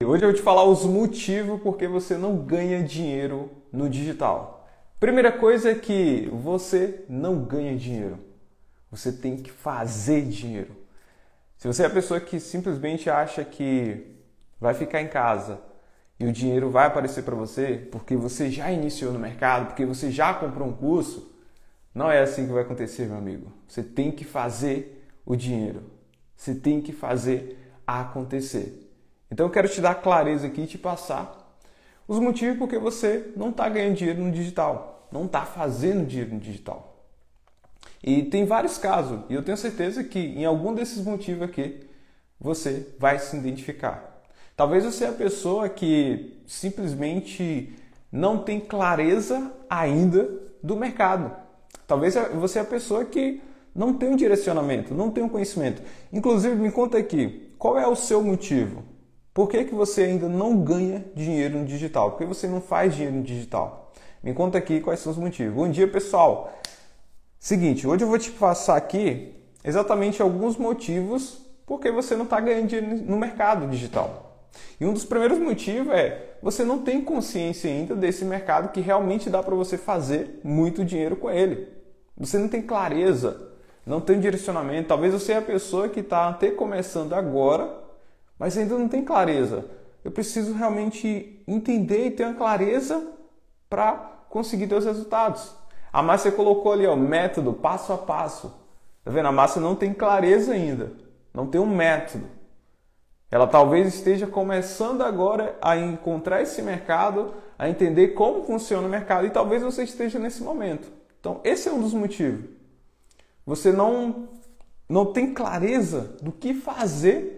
Hoje eu vou te falar os motivos porque você não ganha dinheiro no digital. Primeira coisa é que você não ganha dinheiro. Você tem que fazer dinheiro. Se você é a pessoa que simplesmente acha que vai ficar em casa e o dinheiro vai aparecer para você porque você já iniciou no mercado, porque você já comprou um curso, não é assim que vai acontecer, meu amigo. Você tem que fazer o dinheiro. Você tem que fazer acontecer. Então eu quero te dar clareza aqui e te passar os motivos porque você não está ganhando dinheiro no digital, não está fazendo dinheiro no digital. E tem vários casos, e eu tenho certeza que em algum desses motivos aqui você vai se identificar. Talvez você é a pessoa que simplesmente não tem clareza ainda do mercado. Talvez você é a pessoa que não tem um direcionamento, não tem um conhecimento. Inclusive, me conta aqui, qual é o seu motivo? Por que, que você ainda não ganha dinheiro no digital? Por que você não faz dinheiro no digital? Me conta aqui quais são os motivos. Bom dia, pessoal. Seguinte, hoje eu vou te passar aqui exatamente alguns motivos por que você não está ganhando dinheiro no mercado digital. E um dos primeiros motivos é você não tem consciência ainda desse mercado que realmente dá para você fazer muito dinheiro com ele. Você não tem clareza, não tem direcionamento. Talvez você é a pessoa que está até começando agora mas ainda não tem clareza. Eu preciso realmente entender e ter uma clareza para conseguir ter os resultados. A Márcia colocou ali, ó, método, passo a passo. Tá vendo? A Márcia não tem clareza ainda, não tem um método. Ela talvez esteja começando agora a encontrar esse mercado, a entender como funciona o mercado e talvez você esteja nesse momento. Então, esse é um dos motivos. Você não não tem clareza do que fazer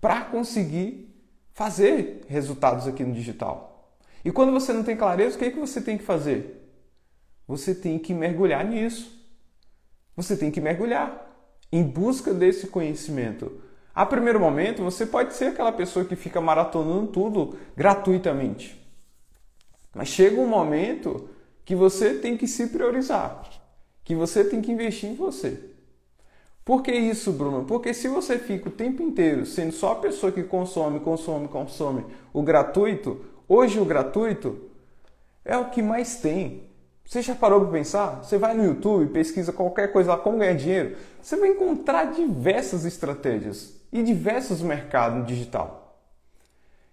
para conseguir fazer resultados aqui no digital. E quando você não tem clareza, o que, é que você tem que fazer? Você tem que mergulhar nisso. Você tem que mergulhar em busca desse conhecimento. A primeiro momento, você pode ser aquela pessoa que fica maratonando tudo gratuitamente. Mas chega um momento que você tem que se priorizar, que você tem que investir em você. Por que isso, Bruno? Porque se você fica o tempo inteiro sendo só a pessoa que consome, consome, consome o gratuito, hoje o gratuito é o que mais tem. Você já parou para pensar? Você vai no YouTube, pesquisa qualquer coisa lá, como ganhar dinheiro, você vai encontrar diversas estratégias e diversos mercados digital.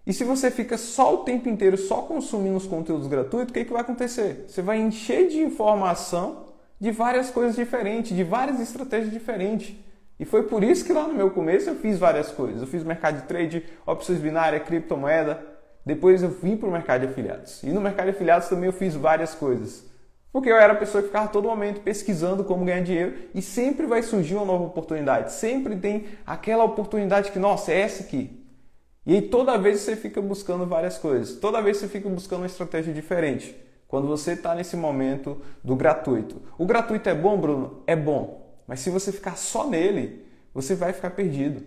E se você fica só o tempo inteiro só consumindo os conteúdos gratuitos, o que, que vai acontecer? Você vai encher de informação de várias coisas diferentes, de várias estratégias diferentes. E foi por isso que lá no meu começo eu fiz várias coisas. Eu fiz mercado de trade, opções binárias, criptomoeda. Depois eu vim para o mercado de afiliados. E no mercado de afiliados também eu fiz várias coisas. Porque eu era a pessoa que ficava todo momento pesquisando como ganhar dinheiro e sempre vai surgir uma nova oportunidade. Sempre tem aquela oportunidade que, nossa, é essa aqui. E aí toda vez você fica buscando várias coisas. Toda vez você fica buscando uma estratégia diferente quando você está nesse momento do gratuito. O gratuito é bom, Bruno? É bom. Mas se você ficar só nele, você vai ficar perdido.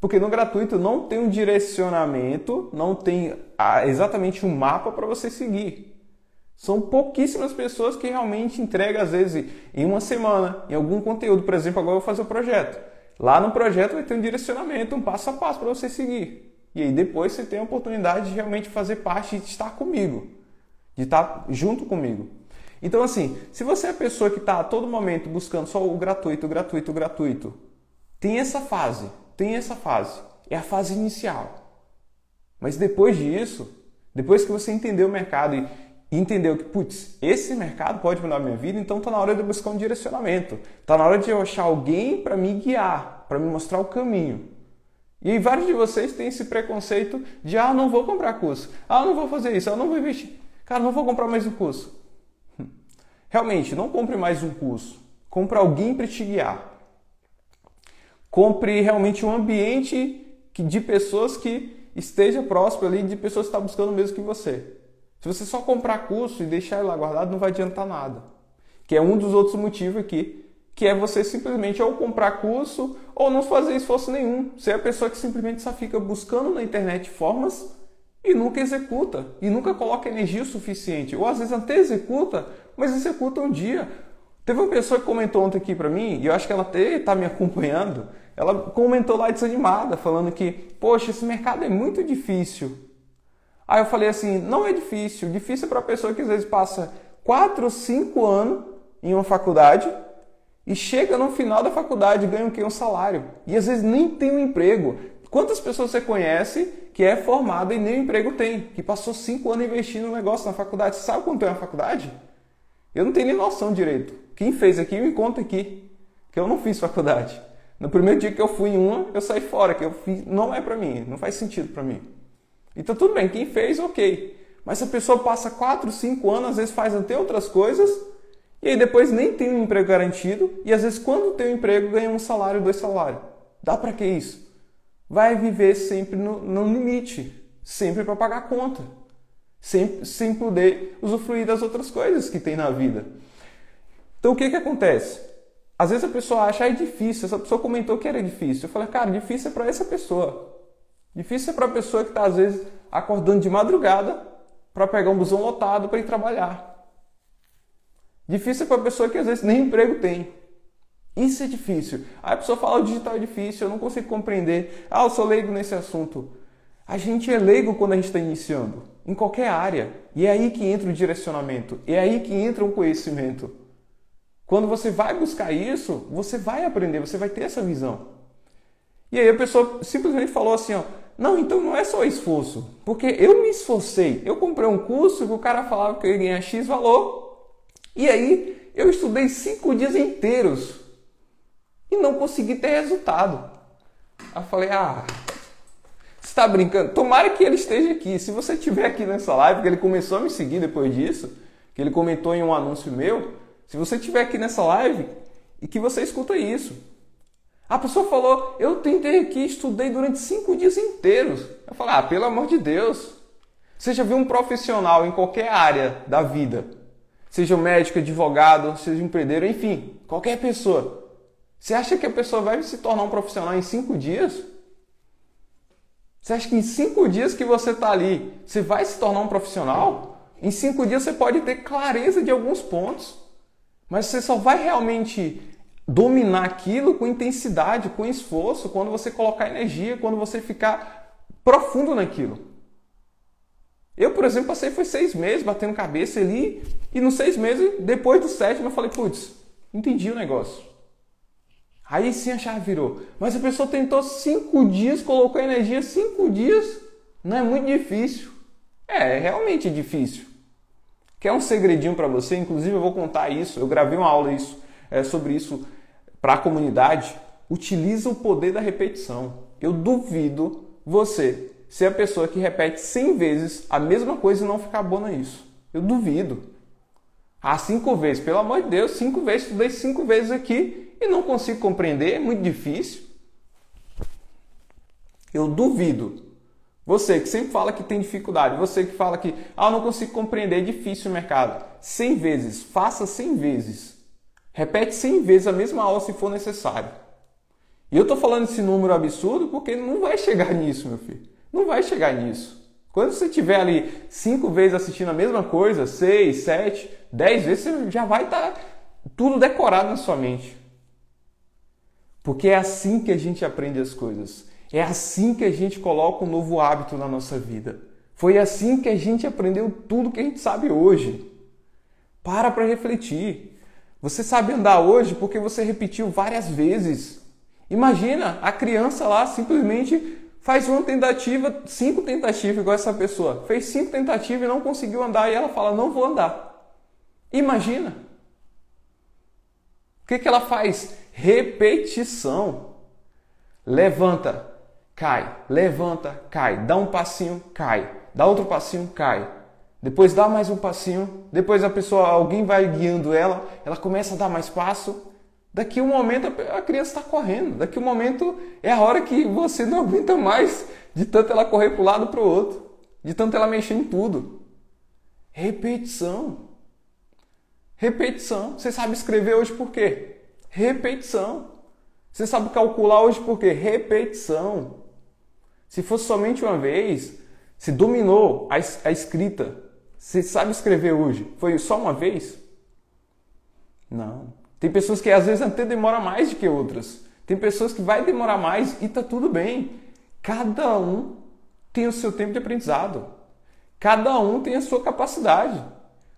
Porque no gratuito não tem um direcionamento, não tem ah, exatamente um mapa para você seguir. São pouquíssimas pessoas que realmente entregam, às vezes, em uma semana, em algum conteúdo. Por exemplo, agora eu vou fazer o um projeto. Lá no projeto vai ter um direcionamento, um passo a passo para você seguir. E aí depois você tem a oportunidade de realmente fazer parte e estar comigo de estar junto comigo. Então, assim, se você é a pessoa que está a todo momento buscando só o gratuito, gratuito, gratuito, tem essa fase, tem essa fase. É a fase inicial. Mas depois disso, depois que você entendeu o mercado e entendeu que, putz, esse mercado pode mudar a minha vida, então está na hora de eu buscar um direcionamento. Está na hora de eu achar alguém para me guiar, para me mostrar o caminho. E vários de vocês têm esse preconceito de, ah, não vou comprar curso, ah, não vou fazer isso, ah, não vou investir. Cara, não vou comprar mais um curso. Realmente, não compre mais um curso. Compre alguém para te guiar. Compre realmente um ambiente de pessoas que esteja próximo ali, de pessoas que estão buscando o mesmo que você. Se você só comprar curso e deixar ele lá guardado, não vai adiantar nada. Que é um dos outros motivos aqui, que é você simplesmente ou comprar curso ou não fazer esforço nenhum. Você é a pessoa que simplesmente só fica buscando na internet formas e nunca executa, e nunca coloca energia suficiente, ou às vezes até executa, mas executa um dia. Teve uma pessoa que comentou ontem aqui para mim, e eu acho que ela até está me acompanhando, ela comentou lá desanimada, falando que, poxa, esse mercado é muito difícil. Aí eu falei assim, não é difícil. Difícil é para a pessoa que às vezes passa 4, 5 anos em uma faculdade e chega no final da faculdade ganha o quê? Um salário. E às vezes nem tem um emprego. Quantas pessoas você conhece que é formada e nem emprego tem? Que passou 5 anos investindo no negócio na faculdade. Você sabe quanto é uma faculdade? Eu não tenho nem noção direito. Quem fez aqui, me conta aqui. Que eu não fiz faculdade. No primeiro dia que eu fui em uma, eu saí fora, que eu fiz, não é para mim, não faz sentido para mim. Então tudo bem, quem fez, ok. Mas se a pessoa passa 4, 5 anos, às vezes faz até outras coisas, e aí depois nem tem um emprego garantido, e às vezes quando tem um emprego ganha um salário, dois salários. Dá para que isso? Vai viver sempre no, no limite, sempre para pagar conta, sempre, sem poder usufruir das outras coisas que tem na vida. Então o que, que acontece? Às vezes a pessoa acha, ah, é difícil, essa pessoa comentou que era difícil. Eu falei, cara, difícil é para essa pessoa. Difícil é para a pessoa que está, às vezes, acordando de madrugada para pegar um busão lotado para ir trabalhar. Difícil é para a pessoa que, às vezes, nem emprego tem. Isso é difícil. Aí a pessoa fala, o digital é difícil, eu não consigo compreender. Ah, eu sou leigo nesse assunto. A gente é leigo quando a gente está iniciando, em qualquer área. E é aí que entra o direcionamento, é aí que entra o conhecimento. Quando você vai buscar isso, você vai aprender, você vai ter essa visão. E aí a pessoa simplesmente falou assim, ó, não, então não é só esforço, porque eu me esforcei, eu comprei um curso que o cara falava que eu ia ganhar X valor, e aí eu estudei cinco dias inteiros e não consegui ter resultado. Aí eu falei, ah, você está brincando? Tomara que ele esteja aqui. Se você estiver aqui nessa live, que ele começou a me seguir depois disso, que ele comentou em um anúncio meu, se você estiver aqui nessa live e que você escuta isso. A pessoa falou, eu tentei aqui, estudei durante cinco dias inteiros. Eu falei, ah, pelo amor de Deus. Você já viu um profissional em qualquer área da vida, seja médico, advogado, seja empreendedor, enfim, qualquer pessoa. Você acha que a pessoa vai se tornar um profissional em cinco dias? Você acha que em cinco dias que você está ali, você vai se tornar um profissional? Em cinco dias você pode ter clareza de alguns pontos. Mas você só vai realmente dominar aquilo com intensidade, com esforço, quando você colocar energia, quando você ficar profundo naquilo. Eu, por exemplo, passei foi seis meses batendo cabeça ali e nos seis meses, depois do sétimo, eu falei, putz, entendi o negócio. Aí sim a chave virou. Mas a pessoa tentou cinco dias, colocou energia cinco dias, não é muito difícil. É, é realmente difícil. Quer um segredinho para você? Inclusive eu vou contar isso. Eu gravei uma aula isso, é, sobre isso para a comunidade. Utiliza o poder da repetição. Eu duvido você ser a pessoa que repete 100 vezes a mesma coisa e não ficar boa nisso. Eu duvido. Ah, cinco vezes. Pelo amor de Deus, cinco vezes. Estudei cinco vezes aqui e não consigo compreender. É muito difícil. Eu duvido você que sempre fala que tem dificuldade, você que fala que ah, não consigo compreender, é difícil o mercado. 100 vezes, faça 100 vezes. Repete 100 vezes a mesma aula se for necessário. E eu estou falando esse número absurdo porque não vai chegar nisso, meu filho. Não vai chegar nisso. Quando você estiver ali cinco vezes assistindo a mesma coisa, seis, sete, dez vezes, você já vai estar tá tudo decorado na sua mente. Porque é assim que a gente aprende as coisas. É assim que a gente coloca um novo hábito na nossa vida. Foi assim que a gente aprendeu tudo que a gente sabe hoje. Para para refletir. Você sabe andar hoje porque você repetiu várias vezes. Imagina a criança lá simplesmente faz uma tentativa, cinco tentativas igual essa pessoa. Fez cinco tentativas e não conseguiu andar e ela fala: "Não vou andar". Imagina. O que, que ela faz? Repetição. Levanta, cai, levanta, cai, dá um passinho, cai, dá outro passinho, cai. Depois dá mais um passinho, depois a pessoa, alguém vai guiando ela, ela começa a dar mais passo. Daqui um momento a criança está correndo, daqui um momento é a hora que você não aguenta mais de tanto ela correr para o lado para o outro, de tanto ela mexer em tudo. Repetição. Repetição. Você sabe escrever hoje por quê? Repetição. Você sabe calcular hoje por quê? Repetição. Se fosse somente uma vez, se dominou a, a escrita, você sabe escrever hoje, foi só uma vez? Não. Tem pessoas que às vezes até demora mais do que outras. Tem pessoas que vai demorar mais e tá tudo bem. Cada um tem o seu tempo de aprendizado. Cada um tem a sua capacidade.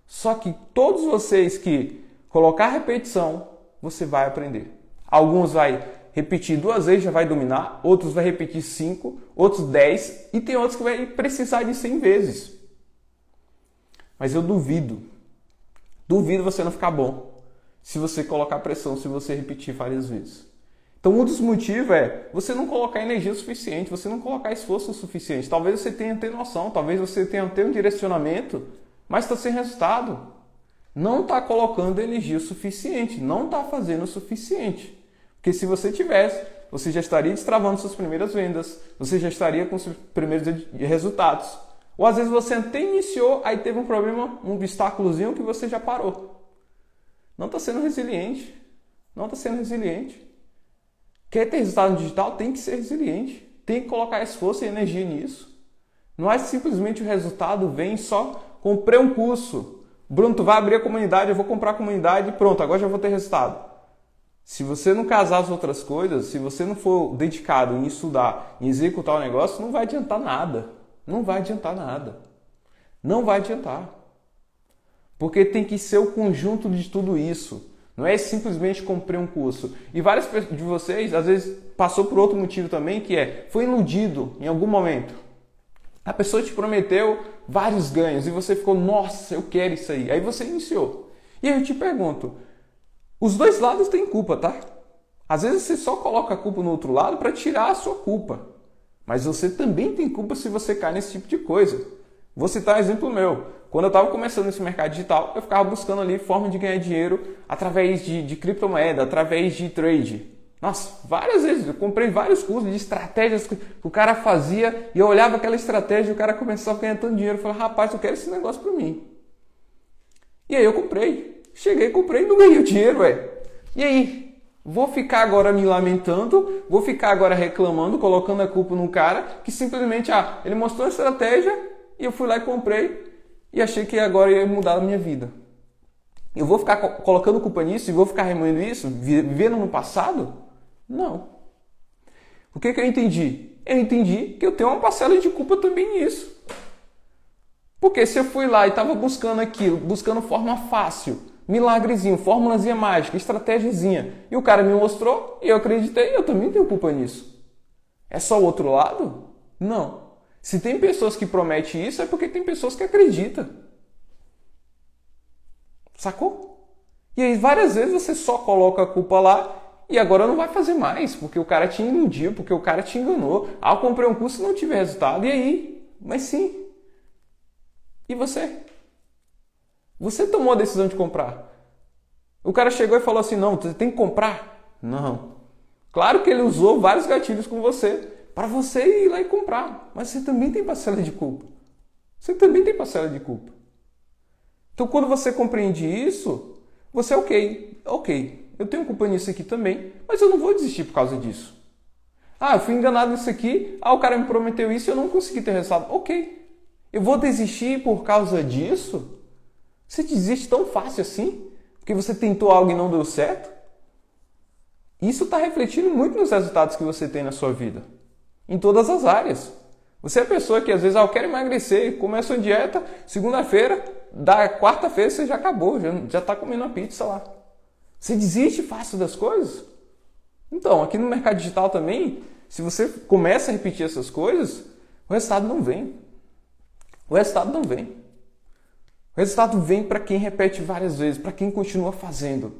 Só que todos vocês que colocar repetição, você vai aprender. Alguns vai repetir duas vezes já vai dominar, outros vai repetir cinco, outros dez e tem outros que vai precisar de cem vezes. Mas eu duvido, duvido você não ficar bom se você colocar pressão, se você repetir várias vezes. Então, um dos motivos é você não colocar energia suficiente, você não colocar esforço suficiente. Talvez você tenha ter noção, talvez você tenha ter um direcionamento, mas está sem resultado. Não está colocando energia suficiente, não está fazendo o suficiente. Porque se você tivesse, você já estaria destravando suas primeiras vendas, você já estaria com seus primeiros resultados. Ou às vezes você até iniciou, aí teve um problema, um obstáculozinho que você já parou. Não está sendo resiliente. Não está sendo resiliente. Quer ter resultado digital? Tem que ser resiliente. Tem que colocar esforço e energia nisso. Não é simplesmente o resultado vem só comprei um curso. Bruno, tu vai abrir a comunidade, eu vou comprar a comunidade e pronto, agora já vou ter resultado. Se você não casar as outras coisas, se você não for dedicado em estudar, em executar o negócio, não vai adiantar nada. Não vai adiantar nada. Não vai adiantar. Porque tem que ser o conjunto de tudo isso. Não é simplesmente comprei um curso. E várias de vocês, às vezes, passou por outro motivo também, que é, foi iludido em algum momento. A pessoa te prometeu vários ganhos e você ficou, nossa, eu quero isso aí. Aí você iniciou. E aí eu te pergunto, os dois lados têm culpa, tá? Às vezes você só coloca a culpa no outro lado para tirar a sua culpa. Mas você também tem culpa se você cai nesse tipo de coisa. Vou citar um exemplo meu. Quando eu estava começando nesse mercado digital, eu ficava buscando ali forma de ganhar dinheiro através de, de criptomoeda, através de trade. Nossa, várias vezes eu comprei vários cursos de estratégias que o cara fazia e eu olhava aquela estratégia e o cara começava a ganhar tanto dinheiro. Eu falei, rapaz, eu quero esse negócio para mim. E aí eu comprei. Cheguei, comprei e não ganhei o dinheiro, ué. E aí? Vou ficar agora me lamentando, vou ficar agora reclamando, colocando a culpa num cara que simplesmente, ah, ele mostrou a estratégia e eu fui lá e comprei e achei que agora ia mudar a minha vida. Eu vou ficar colocando culpa nisso e vou ficar remoendo isso, vivendo no passado? Não. O que, que eu entendi? Eu entendi que eu tenho uma parcela de culpa também nisso. Porque se eu fui lá e estava buscando aquilo, buscando forma fácil, milagrezinho, formulazinha mágica, estratégiazinha, e o cara me mostrou e eu acreditei, eu também tenho culpa nisso. É só o outro lado? Não. Se tem pessoas que prometem isso, é porque tem pessoas que acreditam. Sacou? E aí várias vezes você só coloca a culpa lá e agora não vai fazer mais, porque o cara te iludiu, porque o cara te enganou. Ah, eu comprei um curso e não tive resultado. E aí? Mas sim. E você? Você tomou a decisão de comprar. O cara chegou e falou assim: não, você tem que comprar. Não. Claro que ele usou vários gatilhos com você para você ir lá e comprar. Mas você também tem parcela de culpa. Você também tem parcela de culpa. Então, quando você compreende isso, você é ok. Ok, eu tenho culpa nisso aqui também, mas eu não vou desistir por causa disso. Ah, eu fui enganado nisso aqui, ah, o cara me prometeu isso e eu não consegui ter resultado. Ok, eu vou desistir por causa disso? Você desiste tão fácil assim? Porque você tentou algo e não deu certo? Isso está refletindo muito nos resultados que você tem na sua vida em todas as áreas. Você é a pessoa que às vezes, ah, eu quero emagrecer, começa a dieta, segunda-feira, da quarta-feira você já acabou, já está comendo a pizza lá. Você desiste fácil das coisas? Então, aqui no mercado digital também, se você começa a repetir essas coisas, o resultado não vem. O resultado não vem. O resultado vem para quem repete várias vezes, para quem continua fazendo.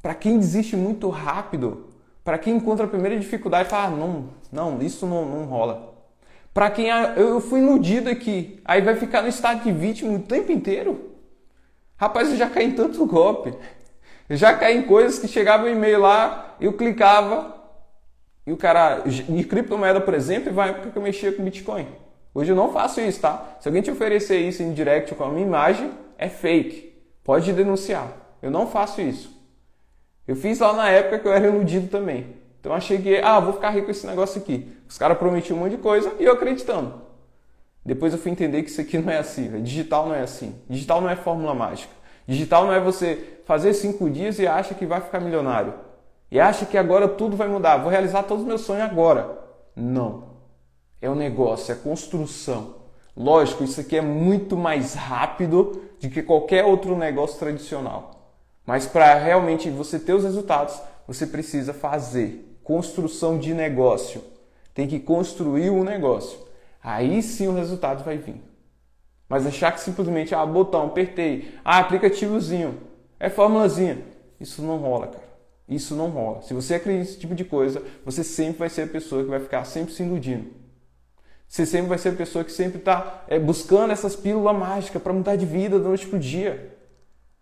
Para quem desiste muito rápido, para quem encontra a primeira dificuldade e fala, ah, não, não, isso não, não rola. Para quem ah, eu fui iludido aqui, aí vai ficar no estado de vítima o tempo inteiro. Rapaz, eu já caí em tanto golpe. Já caí em coisas que chegava um e-mail lá, eu clicava e o cara, em criptomoeda, por exemplo, vai porque eu mexia com Bitcoin. Hoje eu não faço isso, tá? Se alguém te oferecer isso em direct com a minha imagem, é fake. Pode denunciar. Eu não faço isso. Eu fiz lá na época que eu era iludido também. Então achei que, ah, vou ficar rico com esse negócio aqui. Os caras prometiam um monte de coisa e eu acreditando. Depois eu fui entender que isso aqui não é assim. Digital não é assim. Digital não é fórmula mágica. Digital não é você fazer cinco dias e acha que vai ficar milionário. e acha que agora tudo vai mudar, vou realizar todos os meus sonhos agora. Não. É um negócio, é construção. Lógico, isso aqui é muito mais rápido do que qualquer outro negócio tradicional. Mas para realmente você ter os resultados, você precisa fazer construção de negócio. Tem que construir um negócio. Aí sim o resultado vai vir. Mas achar que simplesmente, ah, botão, apertei, ah, aplicativozinho, é formulazinha. Isso não rola, cara. Isso não rola. Se você acredita nesse tipo de coisa, você sempre vai ser a pessoa que vai ficar sempre se iludindo. Você sempre vai ser a pessoa que sempre está é, buscando essas pílulas mágicas para mudar de vida da noite para dia.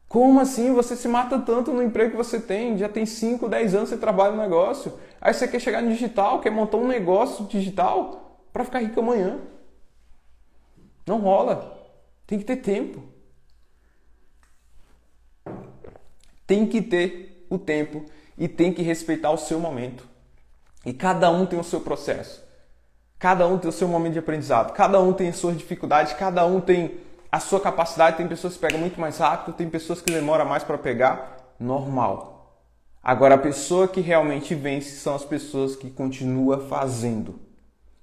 Como assim você se mata tanto no emprego que você tem? Já tem 5, 10 anos que você trabalha no negócio. Aí você quer chegar no digital, quer montar um negócio digital para ficar rico amanhã. Não rola. Tem que ter tempo. Tem que ter o tempo e tem que respeitar o seu momento. E cada um tem o seu processo. Cada um tem o seu momento de aprendizado. Cada um tem as suas dificuldades. Cada um tem a sua capacidade. Tem pessoas que pegam muito mais rápido, tem pessoas que demoram mais para pegar. Normal. Agora, a pessoa que realmente vence são as pessoas que continua fazendo,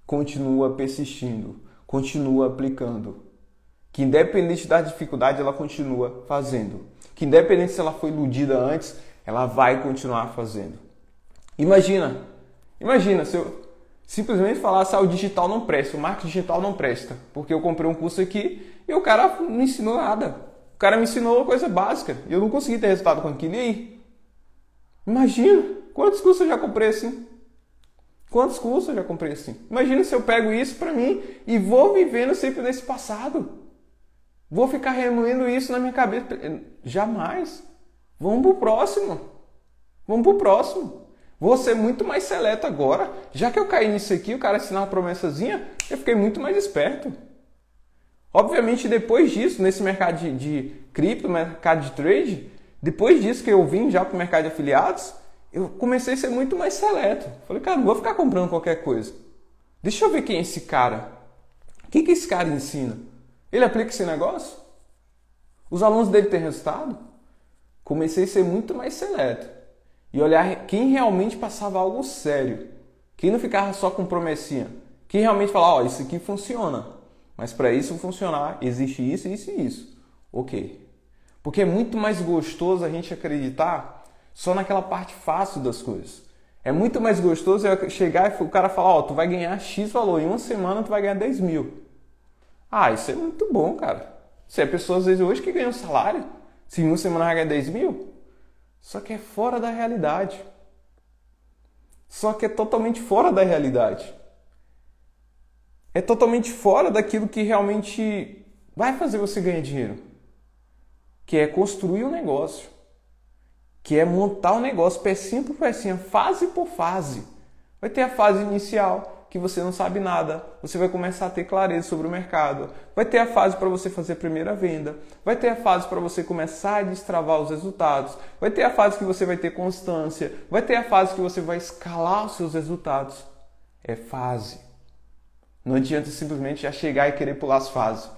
continua persistindo, continua aplicando. Que independente da dificuldade, ela continua fazendo. Que independente se ela foi iludida antes, ela vai continuar fazendo. Imagina, imagina se eu simplesmente falasse, ah, o digital não presta, o marketing digital não presta, porque eu comprei um curso aqui e o cara não ensinou nada. O cara me ensinou uma coisa básica e eu não consegui ter resultado com aquilo. E aí? Imagina, quantos cursos eu já comprei assim? Quantos cursos eu já comprei assim? Imagina se eu pego isso para mim e vou vivendo sempre nesse passado. Vou ficar remoendo isso na minha cabeça. Jamais. Vamos pro próximo. Vamos pro próximo. Vou ser muito mais seleto agora. Já que eu caí nisso aqui, o cara assinar uma promessazinha, eu fiquei muito mais esperto. Obviamente, depois disso, nesse mercado de, de cripto, mercado de trade, depois disso que eu vim já para o mercado de afiliados, eu comecei a ser muito mais seleto. Falei, cara, não vou ficar comprando qualquer coisa. Deixa eu ver quem é esse cara. O que, que esse cara ensina? Ele aplica esse negócio? Os alunos dele têm resultado? comecei a ser muito mais seleto e olhar quem realmente passava algo sério, quem não ficava só com promessinha, quem realmente falava, ó, oh, isso aqui funciona, mas para isso funcionar existe isso, isso e isso. Ok. Porque é muito mais gostoso a gente acreditar só naquela parte fácil das coisas. É muito mais gostoso eu chegar e o cara falar, ó, oh, tu vai ganhar X valor, em uma semana tu vai ganhar 10 mil. Ah, isso é muito bom, cara. Você é pessoa, às vezes, hoje que ganha um salário, se em uma semana vai ganhar 10 mil? Só que é fora da realidade. Só que é totalmente fora da realidade. É totalmente fora daquilo que realmente vai fazer você ganhar dinheiro. Que é construir um negócio. Que é montar um negócio pecinha por pecinha, fase por fase. Vai ter a fase inicial, que você não sabe nada, você vai começar a ter clareza sobre o mercado. Vai ter a fase para você fazer a primeira venda, vai ter a fase para você começar a destravar os resultados, vai ter a fase que você vai ter constância, vai ter a fase que você vai escalar os seus resultados. É fase. Não adianta simplesmente já chegar e querer pular as fases.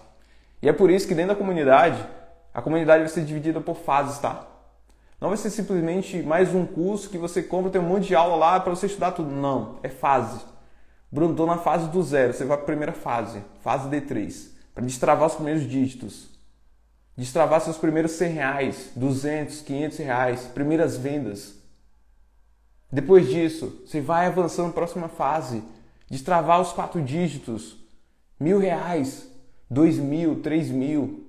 E é por isso que dentro da comunidade, a comunidade vai ser dividida por fases, tá? Não vai ser simplesmente mais um curso que você compra, tem um monte de aula lá para você estudar tudo. Não, é fase. Bruno, estou na fase do zero. Você vai para a primeira fase, fase D3, para destravar os primeiros dígitos. Destravar seus primeiros 100 reais, 200, 500 reais, primeiras vendas. Depois disso, você vai avançando próxima fase. Destravar os quatro dígitos, mil reais, dois mil, três mil.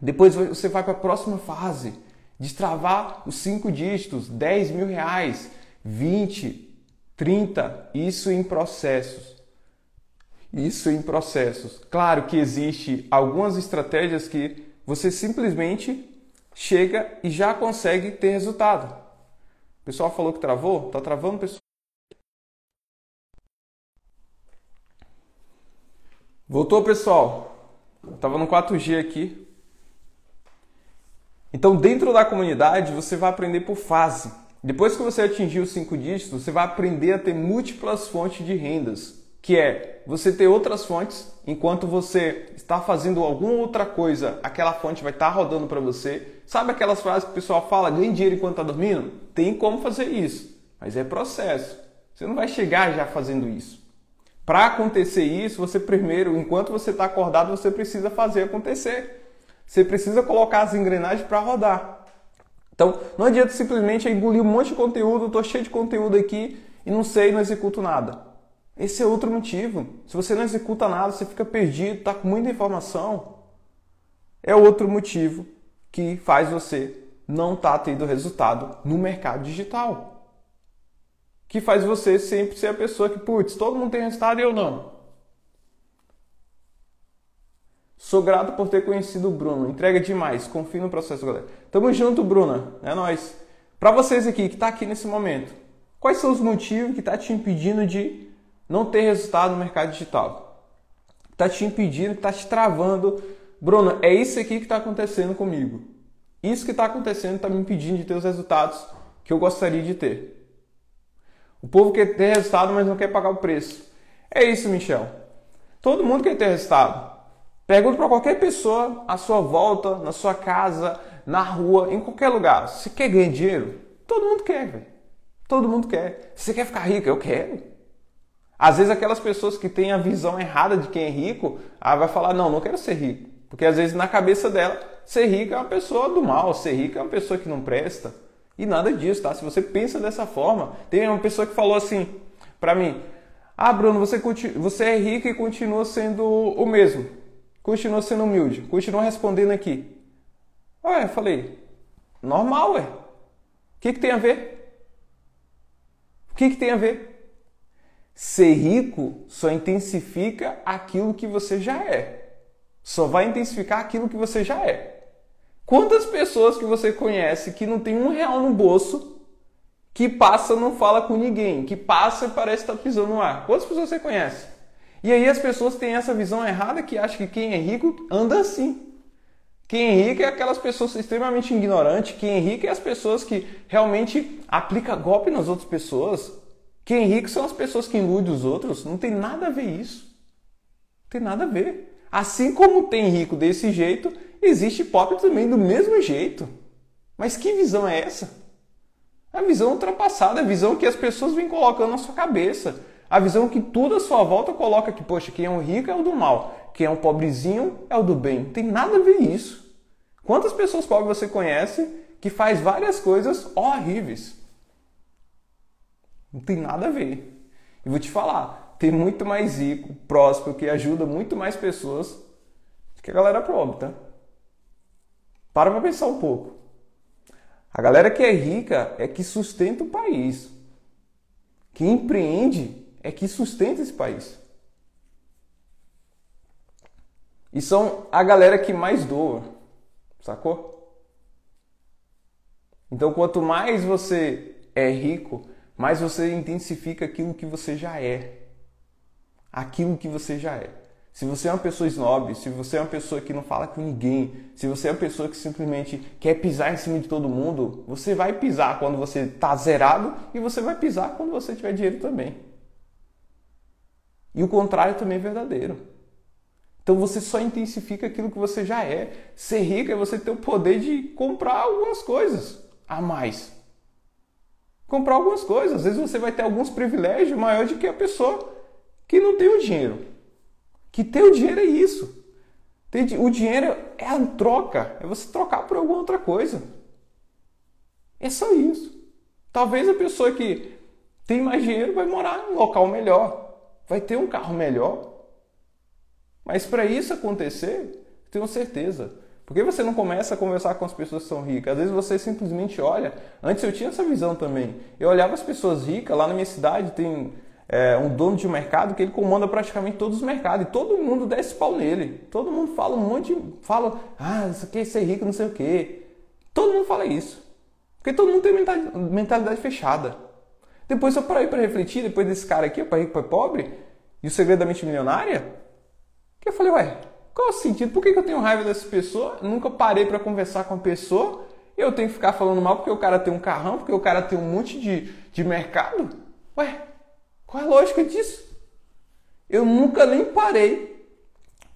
Depois você vai para a próxima fase. Destravar os cinco dígitos, 10 mil reais, 20, 30, isso em processos. Isso em processos. Claro que existe algumas estratégias que você simplesmente chega e já consegue ter resultado. O pessoal falou que travou? Tá travando, pessoal? Voltou, pessoal. Tava no 4G aqui. Então, dentro da comunidade, você vai aprender por fase. Depois que você atingir os cinco dígitos, você vai aprender a ter múltiplas fontes de rendas, que é você ter outras fontes enquanto você está fazendo alguma outra coisa, aquela fonte vai estar rodando para você. Sabe aquelas frases que o pessoal fala, ganhe dinheiro enquanto está dormindo? Tem como fazer isso. mas é processo. Você não vai chegar já fazendo isso. Para acontecer isso, você primeiro, enquanto você está acordado, você precisa fazer acontecer. Você precisa colocar as engrenagens para rodar. Então, não adianta simplesmente engolir um monte de conteúdo, estou cheio de conteúdo aqui e não sei, não executo nada. Esse é outro motivo. Se você não executa nada, você fica perdido, está com muita informação. É outro motivo que faz você não estar tá tendo resultado no mercado digital que faz você sempre ser a pessoa que, putz, todo mundo tem resultado e eu não. Sou grato por ter conhecido o Bruno. Entrega demais. Confio no processo, galera. Tamo junto, Bruna. É nóis. Para vocês aqui que tá aqui nesse momento, quais são os motivos que tá te impedindo de não ter resultado no mercado digital? Tá te impedindo, tá te travando. Bruna, é isso aqui que está acontecendo comigo. Isso que está acontecendo está me impedindo de ter os resultados que eu gostaria de ter. O povo quer ter resultado, mas não quer pagar o preço. É isso, Michel. Todo mundo quer ter resultado. Pergunta para qualquer pessoa à sua volta, na sua casa, na rua, em qualquer lugar. Você quer ganhar dinheiro? Todo mundo quer, velho. Todo mundo quer. Você quer ficar rico? Eu quero. Às vezes aquelas pessoas que têm a visão errada de quem é rico, ah, vai falar, não, não quero ser rico. Porque às vezes na cabeça dela, ser rico é uma pessoa do mal, ser rico é uma pessoa que não presta. E nada disso, tá? Se você pensa dessa forma, tem uma pessoa que falou assim para mim: Ah, Bruno, você, você é rico e continua sendo o mesmo. Continua sendo humilde. Continua respondendo aqui. Ué, eu falei: Normal, ué. O que, que tem a ver? O que, que tem a ver? Ser rico só intensifica aquilo que você já é. Só vai intensificar aquilo que você já é. Quantas pessoas que você conhece que não tem um real no bolso, que passa não fala com ninguém, que passa e parece estar pisando no ar? Quantas pessoas você conhece? E aí as pessoas têm essa visão errada que acham que quem é rico anda assim. Quem é rico é aquelas pessoas extremamente ignorantes. Quem é rico é as pessoas que realmente aplicam golpe nas outras pessoas. Quem é rico são as pessoas que iludem os outros. Não tem nada a ver isso. Não tem nada a ver. Assim como tem rico desse jeito, existe pobre também do mesmo jeito. Mas que visão é essa? A visão ultrapassada, a visão que as pessoas vêm colocando na sua cabeça. A visão que tudo à sua volta coloca que, poxa, quem é um rico é o do mal, quem é um pobrezinho é o do bem. Não tem nada a ver isso. Quantas pessoas pobres você conhece que faz várias coisas horríveis? Não tem nada a ver. E vou te falar, tem muito mais rico, próspero, que ajuda muito mais pessoas do que a galera pobre, tá? Para para pensar um pouco. A galera que é rica é que sustenta o país. Quem empreende é que sustenta esse país. E são a galera que mais doa, sacou? Então, quanto mais você é rico, mais você intensifica aquilo que você já é. Aquilo que você já é. Se você é uma pessoa snob, se você é uma pessoa que não fala com ninguém, se você é uma pessoa que simplesmente quer pisar em cima de todo mundo, você vai pisar quando você está zerado e você vai pisar quando você tiver dinheiro também. E o contrário também é verdadeiro. Então você só intensifica aquilo que você já é. Ser rico é você ter o poder de comprar algumas coisas a mais. Comprar algumas coisas. Às vezes você vai ter alguns privilégios maiores do que a pessoa que não tem o dinheiro. Que ter o dinheiro é isso. O dinheiro é a troca, é você trocar por alguma outra coisa. É só isso. Talvez a pessoa que tem mais dinheiro vai morar em um local melhor, vai ter um carro melhor. Mas para isso acontecer, tenho certeza. Por que você não começa a conversar com as pessoas que são ricas? Às vezes você simplesmente olha. Antes eu tinha essa visão também. Eu olhava as pessoas ricas, lá na minha cidade tem é, um dono de um mercado que ele comanda praticamente todos os mercados e todo mundo desce pau nele. Todo mundo fala um monte, fala, ah, isso aqui é ser rico, não sei o quê. Todo mundo fala isso. Porque todo mundo tem mentalidade fechada. Depois eu parei para refletir, depois desse cara aqui, pai rico, pai pobre, e o segredo da mente milionária, que eu falei, ué, qual é o sentido? Por que, eu tenho raiva dessa pessoa? Nunca parei para conversar com a pessoa. Eu tenho que ficar falando mal porque o cara tem um carrão, porque o cara tem um monte de, de mercado. Ué, qual é a lógica disso? Eu nunca nem parei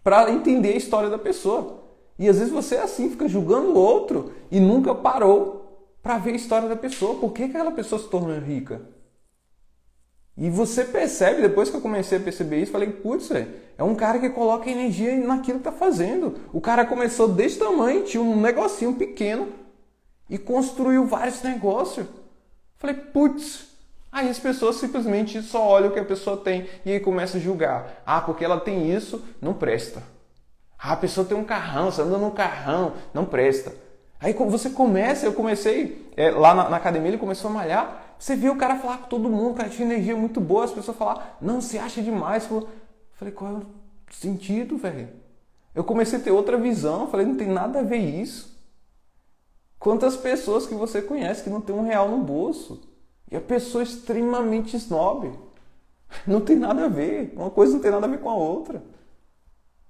para entender a história da pessoa. E às vezes você é assim, fica julgando o outro e nunca parou para ver a história da pessoa, por que aquela pessoa se tornou rica. E você percebe, depois que eu comecei a perceber isso, falei, putz, é um cara que coloca energia naquilo que está fazendo. O cara começou desse tamanho, tinha um negocinho pequeno e construiu vários negócios. Falei, putz, aí as pessoas simplesmente só olham o que a pessoa tem e aí começam a julgar. Ah, porque ela tem isso, não presta. Ah, a pessoa tem um carrão, você anda num carrão, não presta. Aí você começa, eu comecei é, lá na, na, academia, ele começou a malhar. Você viu o cara falar com todo mundo, o cara tinha energia muito boa, as pessoas falar, não, você acha demais. Eu falei, qual é o sentido, velho? Eu comecei a ter outra visão, falei, não tem nada a ver isso. Quantas pessoas que você conhece que não tem um real no bolso? E a pessoa é extremamente snob. Não tem nada a ver. Uma coisa não tem nada a ver com a outra.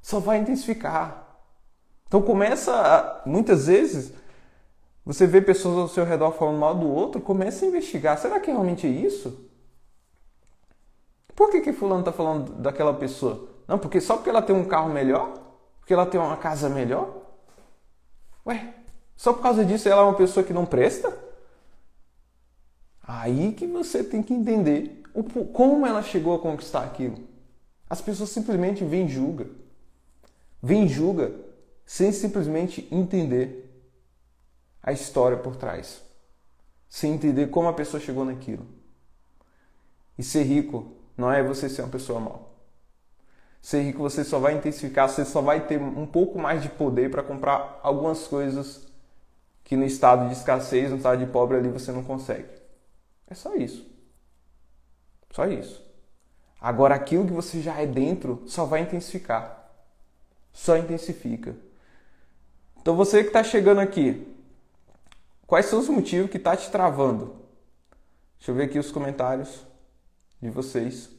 Só vai intensificar. Então começa, a, muitas vezes, você vê pessoas ao seu redor falando mal do outro, começa a investigar. Será que realmente é isso? Por que, que fulano está falando daquela pessoa? Não, porque só porque ela tem um carro melhor? Porque ela tem uma casa melhor? Ué, só por causa disso ela é uma pessoa que não presta? Aí que você tem que entender como ela chegou a conquistar aquilo. As pessoas simplesmente vêm julgam. Vêm julgam sem simplesmente entender a história por trás, sem entender como a pessoa chegou naquilo. E ser rico não é você ser uma pessoa mal. Ser rico você só vai intensificar, você só vai ter um pouco mais de poder para comprar algumas coisas que no estado de escassez, no estado de pobre ali você não consegue. É só isso. Só isso. Agora aquilo que você já é dentro só vai intensificar. Só intensifica. Então você que está chegando aqui, Quais são os motivos que está te travando? Deixa eu ver aqui os comentários de vocês.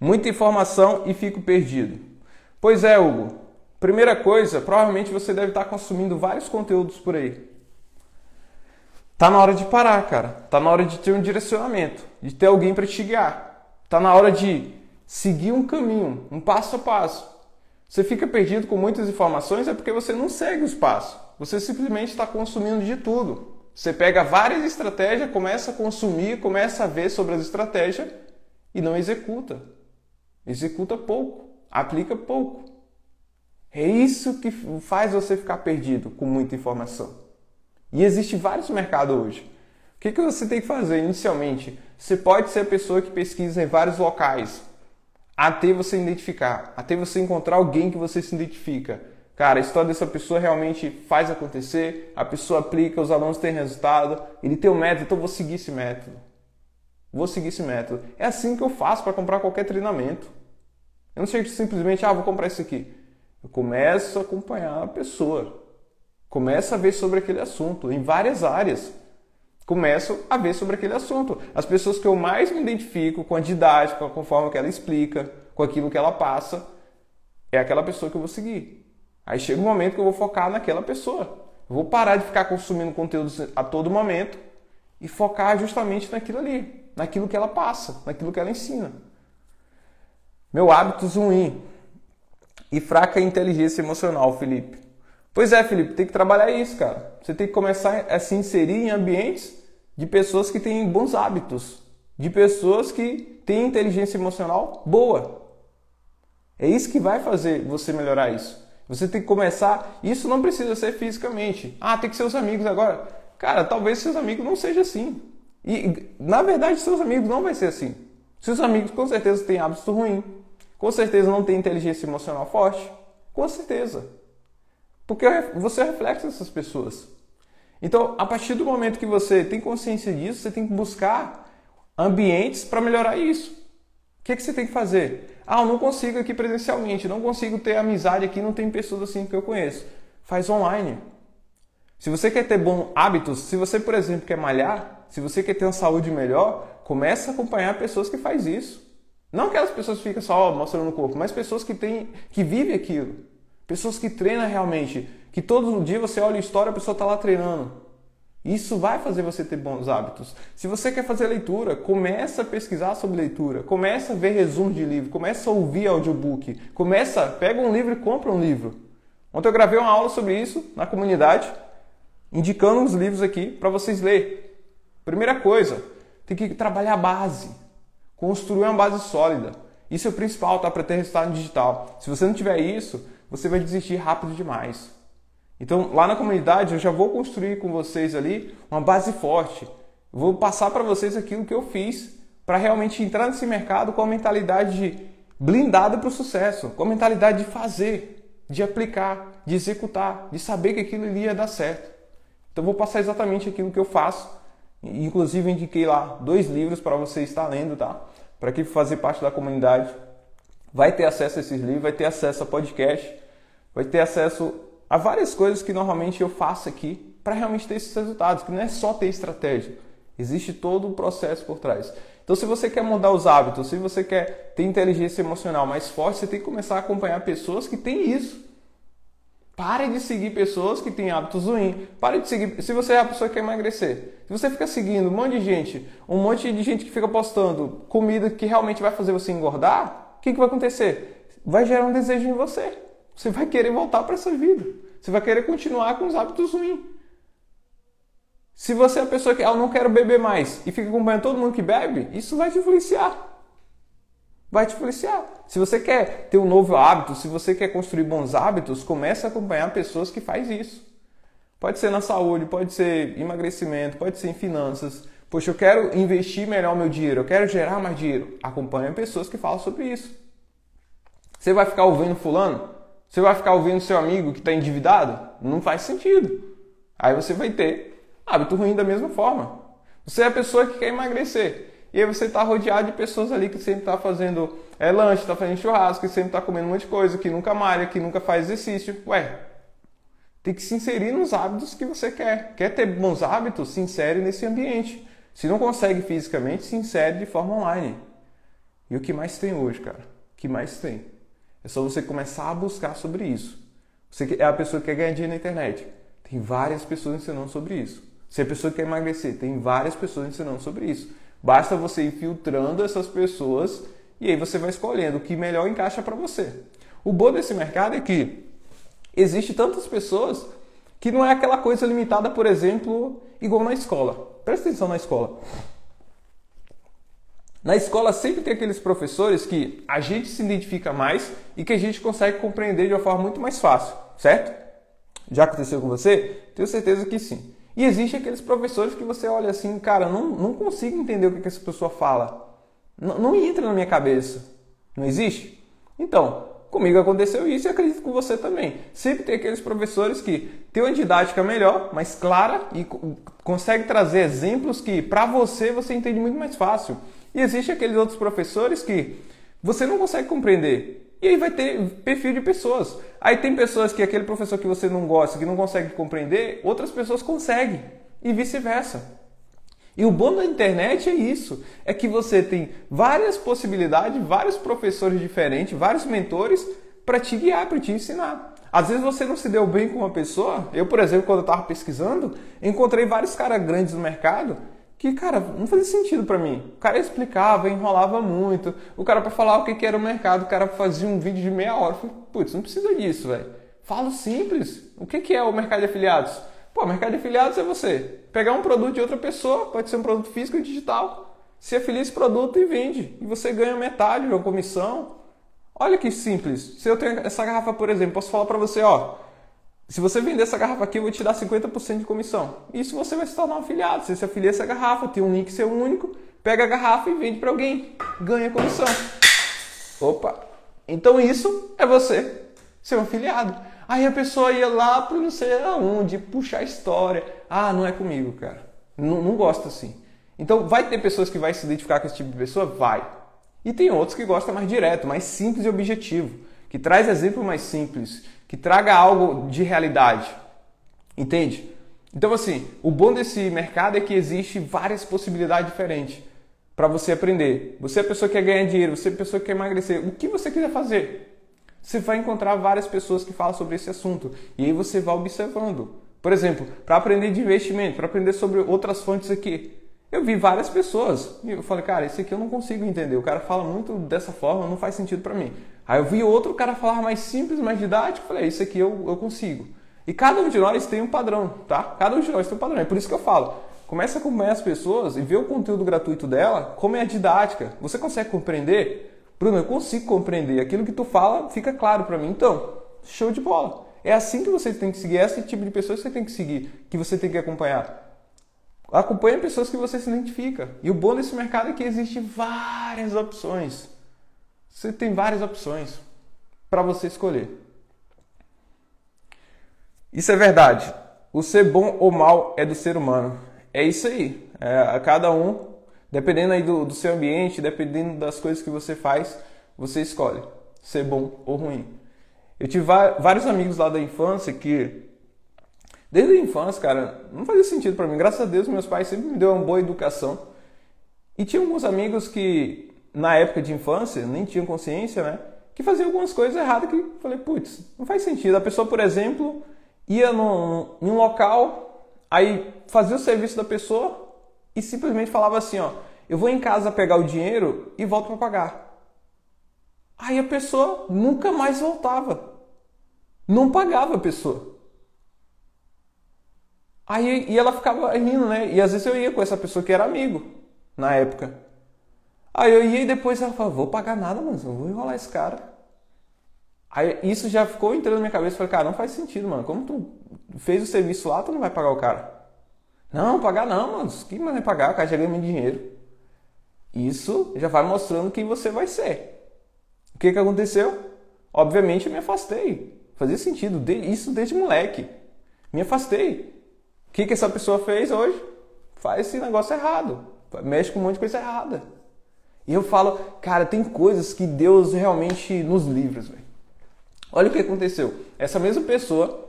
Muita informação e fico perdido. Pois é, Hugo. Primeira coisa, provavelmente você deve estar consumindo vários conteúdos por aí. Tá na hora de parar, cara. Tá na hora de ter um direcionamento, de ter alguém para te guiar. Tá na hora de seguir um caminho, um passo a passo. Você fica perdido com muitas informações é porque você não segue os passos. Você simplesmente está consumindo de tudo. Você pega várias estratégias, começa a consumir, começa a ver sobre as estratégias e não executa. Executa pouco, aplica pouco. É isso que faz você ficar perdido com muita informação. E existe vários mercados hoje. O que, que você tem que fazer inicialmente? Você pode ser a pessoa que pesquisa em vários locais, até você identificar, até você encontrar alguém que você se identifica. Cara, a história dessa pessoa realmente faz acontecer, a pessoa aplica, os alunos têm resultado, ele tem um método, então vou seguir esse método. Vou seguir esse método. É assim que eu faço para comprar qualquer treinamento. Eu não chego simplesmente, ah, vou comprar isso aqui. Eu começo a acompanhar a pessoa. Começo a ver sobre aquele assunto, em várias áreas começo a ver sobre aquele assunto. As pessoas que eu mais me identifico com a didática, com a forma que ela explica, com aquilo que ela passa, é aquela pessoa que eu vou seguir. Aí chega um momento que eu vou focar naquela pessoa. Eu vou parar de ficar consumindo conteúdos a todo momento e focar justamente naquilo ali, naquilo que ela passa, naquilo que ela ensina. Meu hábito ruim e fraca inteligência emocional, Felipe. Pois é, Felipe, tem que trabalhar isso, cara. Você tem que começar a se inserir em ambientes de pessoas que têm bons hábitos, de pessoas que têm inteligência emocional boa. É isso que vai fazer você melhorar isso. Você tem que começar. Isso não precisa ser fisicamente. Ah, tem que ser os amigos agora. Cara, talvez seus amigos não sejam assim. E na verdade, seus amigos não vai ser assim. Seus amigos com certeza têm hábitos ruins. Com certeza não têm inteligência emocional forte. Com certeza. Porque você é reflexo dessas pessoas. Então, a partir do momento que você tem consciência disso, você tem que buscar ambientes para melhorar isso. O que, é que você tem que fazer? Ah, eu não consigo aqui presencialmente, não consigo ter amizade aqui, não tem pessoas assim que eu conheço. Faz online. Se você quer ter bons hábitos, se você, por exemplo, quer malhar, se você quer ter uma saúde melhor, comece a acompanhar pessoas que faz isso. Não aquelas pessoas que ficam só mostrando o corpo, mas pessoas que, têm, que vivem aquilo. Pessoas que treinam realmente, que todo dia você olha a história, a pessoa está lá treinando. Isso vai fazer você ter bons hábitos. Se você quer fazer leitura, começa a pesquisar sobre leitura, começa a ver resumos de livro, começa a ouvir audiobook, começa, pega um livro e compra um livro. Ontem eu gravei uma aula sobre isso na comunidade, indicando uns livros aqui para vocês lerem. Primeira coisa, tem que trabalhar a base, construir uma base sólida. Isso é o principal, tá? Para ter resultado digital. Se você não tiver isso, você vai desistir rápido demais. Então, lá na comunidade, eu já vou construir com vocês ali uma base forte. vou passar para vocês aquilo que eu fiz para realmente entrar nesse mercado com a mentalidade de blindada para o sucesso, com a mentalidade de fazer, de aplicar, de executar, de saber que aquilo ia dar certo. Então, vou passar exatamente aquilo que eu faço Inclusive indiquei lá dois livros para você estar lendo, tá? Para quem fazer parte da comunidade, vai ter acesso a esses livros, vai ter acesso a podcast, vai ter acesso a várias coisas que normalmente eu faço aqui para realmente ter esses resultados, que não é só ter estratégia, existe todo um processo por trás. Então, se você quer mudar os hábitos, se você quer ter inteligência emocional mais forte, você tem que começar a acompanhar pessoas que têm isso. Pare de seguir pessoas que têm hábitos ruins. Pare de seguir. Se você é a pessoa que quer emagrecer, se você fica seguindo um monte de gente, um monte de gente que fica postando comida que realmente vai fazer você engordar, o que, que vai acontecer? Vai gerar um desejo em você. Você vai querer voltar para essa vida. Você vai querer continuar com os hábitos ruins. Se você é a pessoa que ah, eu não quero beber mais e fica acompanhando todo mundo que bebe, isso vai te influenciar vai te influenciar. Se você quer ter um novo hábito, se você quer construir bons hábitos, comece a acompanhar pessoas que fazem isso. Pode ser na saúde, pode ser emagrecimento, pode ser em finanças. Poxa, eu quero investir melhor meu dinheiro, eu quero gerar mais dinheiro. Acompanhe pessoas que falam sobre isso. Você vai ficar ouvindo fulano? Você vai ficar ouvindo seu amigo que está endividado? Não faz sentido. Aí você vai ter hábito ruim da mesma forma. Você é a pessoa que quer emagrecer. E aí você está rodeado de pessoas ali que sempre está fazendo é, lanche, está fazendo churrasco, que sempre está comendo um monte de coisa, que nunca malha, que nunca faz exercício. Ué, tem que se inserir nos hábitos que você quer. Quer ter bons hábitos? Se insere nesse ambiente. Se não consegue fisicamente, se insere de forma online. E o que mais tem hoje, cara? O que mais tem? É só você começar a buscar sobre isso. Você é a pessoa que quer ganhar dinheiro na internet. Tem várias pessoas ensinando sobre isso. Você é a pessoa que quer emagrecer. Tem várias pessoas ensinando sobre isso. Basta você ir filtrando essas pessoas e aí você vai escolhendo o que melhor encaixa para você. O bom desse mercado é que existe tantas pessoas que não é aquela coisa limitada, por exemplo, igual na escola. Presta atenção na escola. Na escola sempre tem aqueles professores que a gente se identifica mais e que a gente consegue compreender de uma forma muito mais fácil, certo? Já aconteceu com você? Tenho certeza que sim. E existe aqueles professores que você olha assim, cara, não, não consigo entender o que, que essa pessoa fala. Não, não entra na minha cabeça. Não existe? Então, comigo aconteceu isso e acredito com você também. Sempre tem aqueles professores que têm uma didática melhor, mais clara e consegue trazer exemplos que para você você entende muito mais fácil. E existe aqueles outros professores que você não consegue compreender. E aí vai ter perfil de pessoas. Aí tem pessoas que aquele professor que você não gosta, que não consegue compreender, outras pessoas conseguem. E vice-versa. E o bom da internet é isso, é que você tem várias possibilidades, vários professores diferentes, vários mentores para te guiar, para te ensinar. Às vezes você não se deu bem com uma pessoa. Eu, por exemplo, quando eu estava pesquisando, encontrei vários caras grandes no mercado que, cara, não fazia sentido para mim. O cara explicava, enrolava muito. O cara para falar o que, que era o mercado, o cara fazia um vídeo de meia hora. Eu falei, putz, não precisa disso, velho. Falo simples. O que, que é o mercado de afiliados? Pô, mercado de afiliados é você pegar um produto de outra pessoa, pode ser um produto físico ou digital, se afilia esse produto e vende. E você ganha metade de uma comissão. Olha que simples. Se eu tenho essa garrafa, por exemplo, posso falar para você, ó, se você vender essa garrafa aqui, eu vou te dar 50% de comissão. Isso você vai se tornar um afiliado. Você se afilia essa garrafa, tem um link seu único, pega a garrafa e vende para alguém. Ganha comissão. Opa! Então isso é você ser um afiliado. Aí a pessoa ia lá para não sei aonde, puxar a história. Ah, não é comigo, cara. Não, não gosto assim. Então vai ter pessoas que vai se identificar com esse tipo de pessoa? Vai. E tem outros que gostam mais direto, mais simples e objetivo, que traz exemplo mais simples que traga algo de realidade. Entende? Então, assim, o bom desse mercado é que existe várias possibilidades diferentes para você aprender. Você é a pessoa que quer ganhar dinheiro, você é a pessoa que quer emagrecer, o que você quiser fazer. Você vai encontrar várias pessoas que falam sobre esse assunto e aí você vai observando. Por exemplo, para aprender de investimento, para aprender sobre outras fontes aqui, Eu vi várias pessoas e eu falei, cara, esse aqui eu não consigo entender. O cara fala muito dessa forma, não faz sentido para mim. Aí eu vi outro cara falar mais simples, mais didático, falei, isso aqui eu, eu consigo. E cada um de nós tem um padrão, tá? Cada um de nós tem um padrão. É por isso que eu falo, Comece a acompanhar as pessoas e ver o conteúdo gratuito dela, como é a didática. Você consegue compreender? Bruno, eu consigo compreender. Aquilo que tu fala fica claro para mim. Então, show de bola. É assim que você tem que seguir, é esse tipo de pessoas que você tem que seguir, que você tem que acompanhar. Acompanhe pessoas que você se identifica. E o bom desse mercado é que existe várias opções. Você tem várias opções para você escolher. Isso é verdade. O ser bom ou mal é do ser humano é isso aí. É, cada um, dependendo aí do, do seu ambiente, dependendo das coisas que você faz, você escolhe ser bom ou ruim. Eu tive vários amigos lá da infância que, desde a infância, cara, não fazia sentido para mim. Graças a Deus, meus pais sempre me deu uma boa educação. E tinha alguns amigos que, na época de infância, nem tinham consciência, né? Que faziam algumas coisas erradas que falei, putz, não faz sentido. A pessoa, por exemplo, ia num, num local Aí fazia o serviço da pessoa e simplesmente falava assim, ó, eu vou em casa pegar o dinheiro e volto para pagar. Aí a pessoa nunca mais voltava. Não pagava a pessoa. Aí e ela ficava rindo, né? E às vezes eu ia com essa pessoa que era amigo na época. Aí eu ia e depois ela falava, vou pagar nada, mas eu vou enrolar esse cara. Aí isso já ficou entrando na minha cabeça. Falei, cara, não faz sentido, mano. Como tu fez o serviço lá, tu não vai pagar o cara. Não, pagar não, mano. Que mais vai pagar? Cara já ganha muito dinheiro. Isso já vai mostrando quem você vai ser. O que, que aconteceu? Obviamente eu me afastei. Fazia sentido. Isso desde moleque. Me afastei. O que, que essa pessoa fez hoje? Faz esse negócio errado. Mexe com um monte de coisa errada. E eu falo, cara, tem coisas que Deus realmente nos livra, velho. Olha o que aconteceu. Essa mesma pessoa,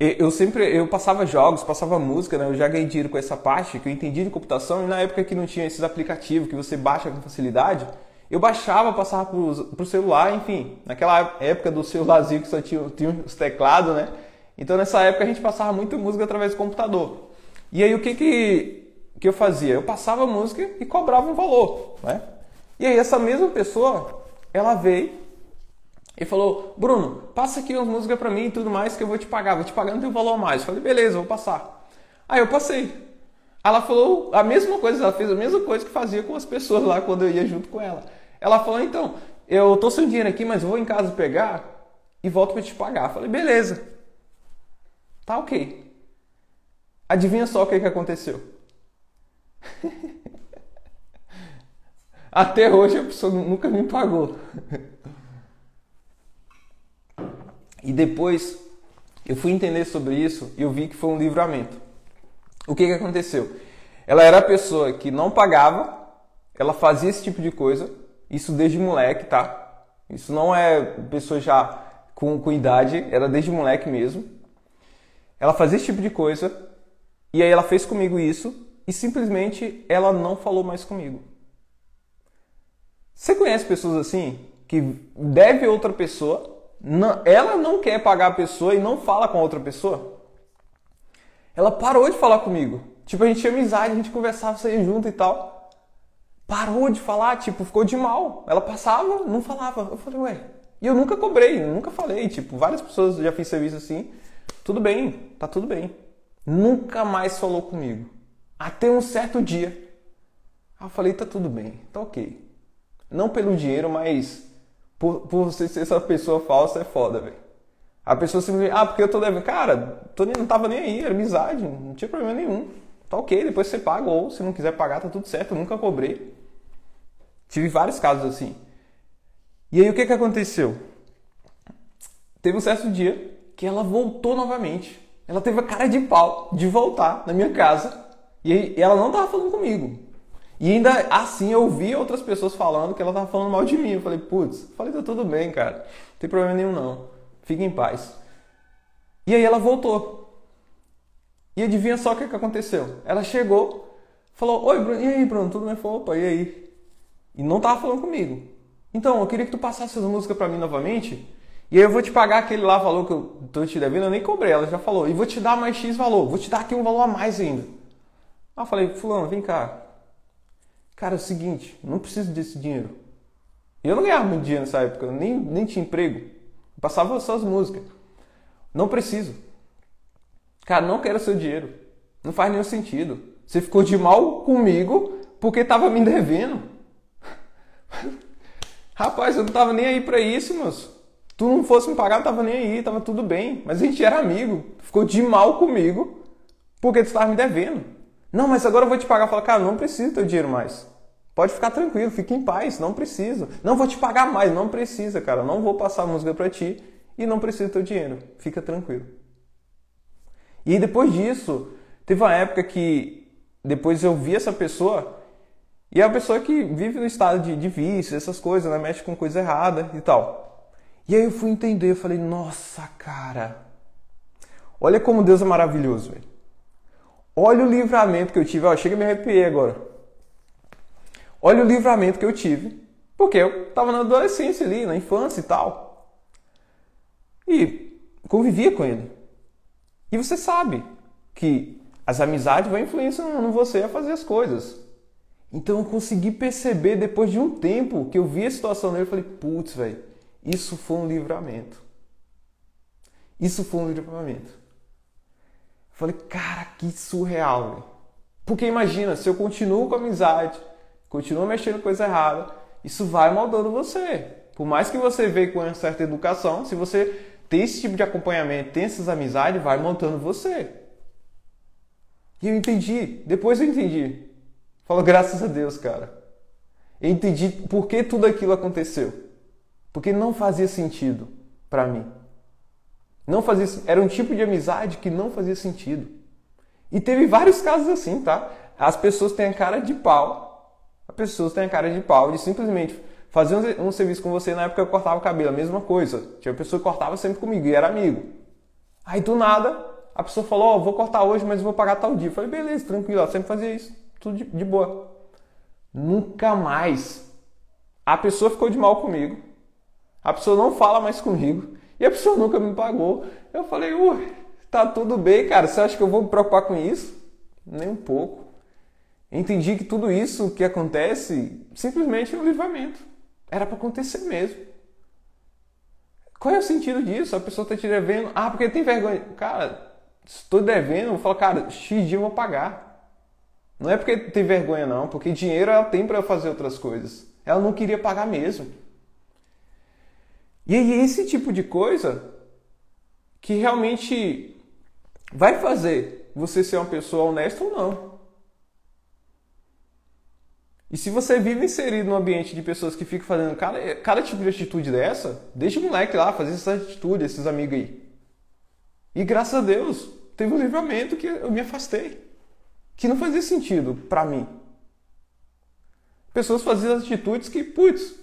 eu sempre eu passava jogos, passava música, né? Eu já ganhei dinheiro com essa parte que eu entendi de computação e na época que não tinha esses aplicativos que você baixa com facilidade, eu baixava, passava para o celular, enfim, naquela época do celularzinho que só tinha, tinha os teclados, né? Então nessa época a gente passava muita música através do computador. E aí o que que, que eu fazia? Eu passava música e cobrava um valor, né? E aí essa mesma pessoa, ela veio ele falou, Bruno, passa aqui umas músicas pra mim e tudo mais que eu vou te pagar, vou te pagar no teu valor mais. Eu falei, beleza, vou passar. Aí eu passei. Ela falou a mesma coisa, ela fez a mesma coisa que fazia com as pessoas lá quando eu ia junto com ela. Ela falou, então, eu tô sem dinheiro aqui, mas vou em casa pegar e volto para te pagar. Eu falei, beleza. Tá ok. Adivinha só o que, que aconteceu? Até hoje a pessoa nunca me pagou. E depois eu fui entender sobre isso e eu vi que foi um livramento. O que, que aconteceu? Ela era a pessoa que não pagava, ela fazia esse tipo de coisa, isso desde moleque, tá? Isso não é pessoa já com, com idade, era desde moleque mesmo. Ela fazia esse tipo de coisa e aí ela fez comigo isso e simplesmente ela não falou mais comigo. Você conhece pessoas assim que deve outra pessoa ela não quer pagar a pessoa e não fala com a outra pessoa. Ela parou de falar comigo. Tipo, a gente tinha amizade, a gente conversava, saía junto e tal. Parou de falar, tipo, ficou de mal. Ela passava, não falava. Eu falei, ué. E eu nunca cobrei, nunca falei. Tipo, várias pessoas já fiz serviço assim. Tudo bem, tá tudo bem. Nunca mais falou comigo. Até um certo dia. Eu falei, tá tudo bem, tá ok. Não pelo dinheiro, mas por, por você ser essa pessoa falsa é foda, velho. A pessoa simplesmente, ah, porque eu tô devendo. Cara, tô, não tava nem aí, era amizade, não tinha problema nenhum. Tá ok, depois você paga, ou se não quiser pagar, tá tudo certo, eu nunca cobrei. Tive vários casos assim. E aí o que que aconteceu? Teve um certo dia que ela voltou novamente. Ela teve a cara de pau de voltar na minha casa. E aí, ela não tava falando comigo. E ainda assim eu vi outras pessoas falando que ela tava falando mal de mim. Eu falei, putz, falei, tá tudo bem, cara. Não tem problema nenhum não. Fique em paz. E aí ela voltou. E adivinha só o que, que aconteceu? Ela chegou, falou, oi Bruno, e aí Bruno, tudo bem? Falou, opa, e aí? E não tava falando comigo. Então, eu queria que tu passasse essa música para mim novamente. E aí eu vou te pagar aquele lá valor que eu tô te devendo, eu nem cobrei, ela já falou. E vou te dar mais X valor, vou te dar aqui um valor a mais ainda. Eu falei, fulano, vem cá. Cara, é o seguinte, não preciso desse dinheiro. Eu não ganhava muito dinheiro nessa época, nem, nem tinha emprego. Eu passava só as músicas. Não preciso. Cara, não quero seu dinheiro. Não faz nenhum sentido. Você ficou de mal comigo porque tava me devendo. Rapaz, eu não tava nem aí para isso, moço. Tu não fosse me pagar, eu tava nem aí, tava tudo bem. Mas a gente era amigo. Ficou de mal comigo porque tu estava me devendo. Não, mas agora eu vou te pagar. Fala, cara, não preciso teu dinheiro mais. Pode ficar tranquilo, fique em paz, não preciso. Não vou te pagar mais, não precisa, cara. Não vou passar música para ti e não preciso teu dinheiro. Fica tranquilo. E depois disso, teve uma época que depois eu vi essa pessoa e é uma pessoa que vive no estado de, de vício, essas coisas, né? Mexe com coisa errada e tal. E aí eu fui entender, eu falei, nossa, cara, olha como Deus é maravilhoso, velho. Olha o livramento que eu tive, ó, chega a me arrepiar agora. Olha o livramento que eu tive, porque eu estava na adolescência ali, na infância e tal. E convivia com ele. E você sabe que as amizades vão influenciando você a fazer as coisas. Então eu consegui perceber depois de um tempo que eu vi a situação dele, eu falei, putz, velho, isso foi um livramento. Isso foi um livramento. Eu falei, cara, que surreal, velho. Porque imagina, se eu continuo com a amizade, continua mexendo coisa errada, isso vai moldando você. Por mais que você veja com uma certa educação, se você tem esse tipo de acompanhamento, tem essas amizades, vai montando você. E eu entendi, depois eu entendi. Falou, graças a Deus, cara. Eu entendi por que tudo aquilo aconteceu. Porque não fazia sentido para mim. Não fazia, era um tipo de amizade que não fazia sentido. E teve vários casos assim, tá? As pessoas têm a cara de pau as pessoas têm a cara de pau de simplesmente fazer um, serviço com você na época eu cortava o cabelo, a mesma coisa. Tinha pessoa que cortava sempre comigo e era amigo. Aí do nada, a pessoa falou: Ó, oh, vou cortar hoje, mas vou pagar tal dia. Eu falei: beleza, tranquilo, sempre fazia isso, tudo de, de boa. Nunca mais. A pessoa ficou de mal comigo. A pessoa não fala mais comigo. E a pessoa nunca me pagou. Eu falei, ui, tá tudo bem, cara. Você acha que eu vou me preocupar com isso? Nem um pouco. Entendi que tudo isso que acontece simplesmente é um livramento. Era para acontecer mesmo. Qual é o sentido disso? A pessoa está te devendo. Ah, porque tem vergonha. Cara, estou devendo, vou falar, cara, X dia eu vou pagar. Não é porque tem vergonha, não, porque dinheiro ela tem para fazer outras coisas. Ela não queria pagar mesmo. E aí, esse tipo de coisa que realmente vai fazer você ser uma pessoa honesta ou não. E se você vive inserido num ambiente de pessoas que ficam fazendo cada, cada tipo de atitude dessa, deixa o moleque lá fazer essa atitude, esses amigos aí. E graças a Deus, teve um livramento que eu me afastei. Que não fazia sentido para mim. Pessoas faziam atitudes que, putz,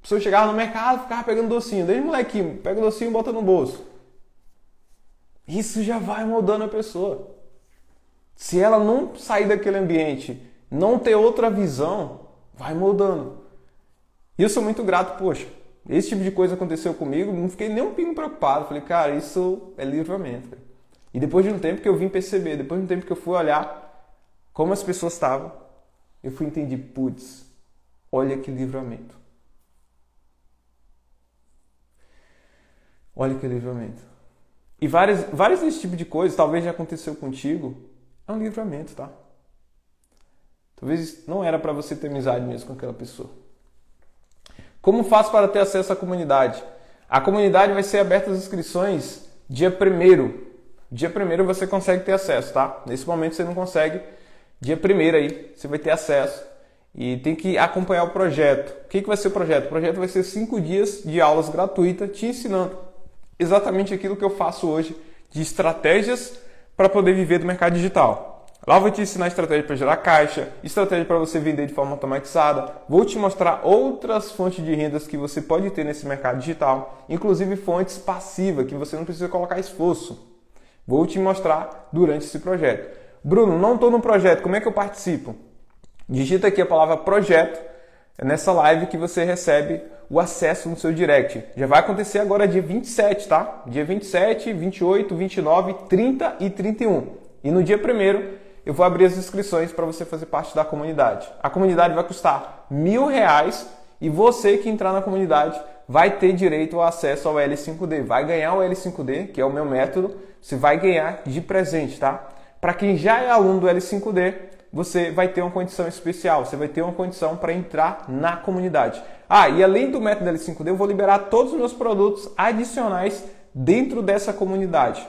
pessoa chegava no mercado ficava pegando docinho. Desde molequinho, pega o docinho e bota no bolso. Isso já vai moldando a pessoa. Se ela não sair daquele ambiente não ter outra visão, vai mudando. E eu sou muito grato, poxa, esse tipo de coisa aconteceu comigo, não fiquei nem um pingo preocupado. Falei, cara, isso é livramento. E depois de um tempo que eu vim perceber, depois de um tempo que eu fui olhar como as pessoas estavam, eu fui entender, putz, olha que livramento. Olha que livramento. E vários, vários desse tipo de coisas, talvez já aconteceu contigo, é um livramento, tá? Talvez não era para você ter amizade mesmo com aquela pessoa. Como faço para ter acesso à comunidade? A comunidade vai ser aberta as inscrições dia 1 Dia 1 você consegue ter acesso, tá? Nesse momento você não consegue. Dia 1 aí você vai ter acesso. E tem que acompanhar o projeto. O que, que vai ser o projeto? O projeto vai ser 5 dias de aulas gratuitas te ensinando exatamente aquilo que eu faço hoje de estratégias para poder viver do mercado digital. Lá vou te ensinar estratégia para gerar caixa, estratégia para você vender de forma automatizada. Vou te mostrar outras fontes de rendas que você pode ter nesse mercado digital, inclusive fontes passivas que você não precisa colocar esforço. Vou te mostrar durante esse projeto. Bruno, não estou no projeto, como é que eu participo? Digita aqui a palavra projeto, nessa live que você recebe o acesso no seu direct. Já vai acontecer agora dia 27, tá? Dia 27, 28, 29, 30 e 31. E no dia 1 eu vou abrir as inscrições para você fazer parte da comunidade. A comunidade vai custar mil reais e você que entrar na comunidade vai ter direito ao acesso ao L5D. Vai ganhar o L5D, que é o meu método, você vai ganhar de presente, tá? Para quem já é aluno do L5D, você vai ter uma condição especial, você vai ter uma condição para entrar na comunidade. Ah, e além do método L5D, eu vou liberar todos os meus produtos adicionais dentro dessa comunidade.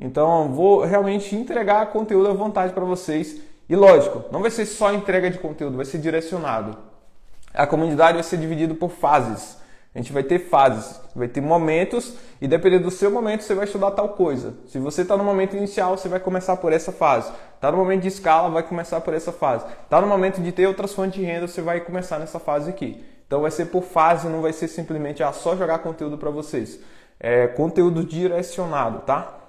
Então, vou realmente entregar conteúdo à vontade para vocês. E lógico, não vai ser só entrega de conteúdo, vai ser direcionado. A comunidade vai ser dividida por fases. A gente vai ter fases, vai ter momentos e dependendo do seu momento você vai estudar tal coisa. Se você está no momento inicial, você vai começar por essa fase. Está no momento de escala, vai começar por essa fase. Está no momento de ter outras fontes de renda, você vai começar nessa fase aqui. Então vai ser por fase, não vai ser simplesmente ah, só jogar conteúdo para vocês. É conteúdo direcionado, tá?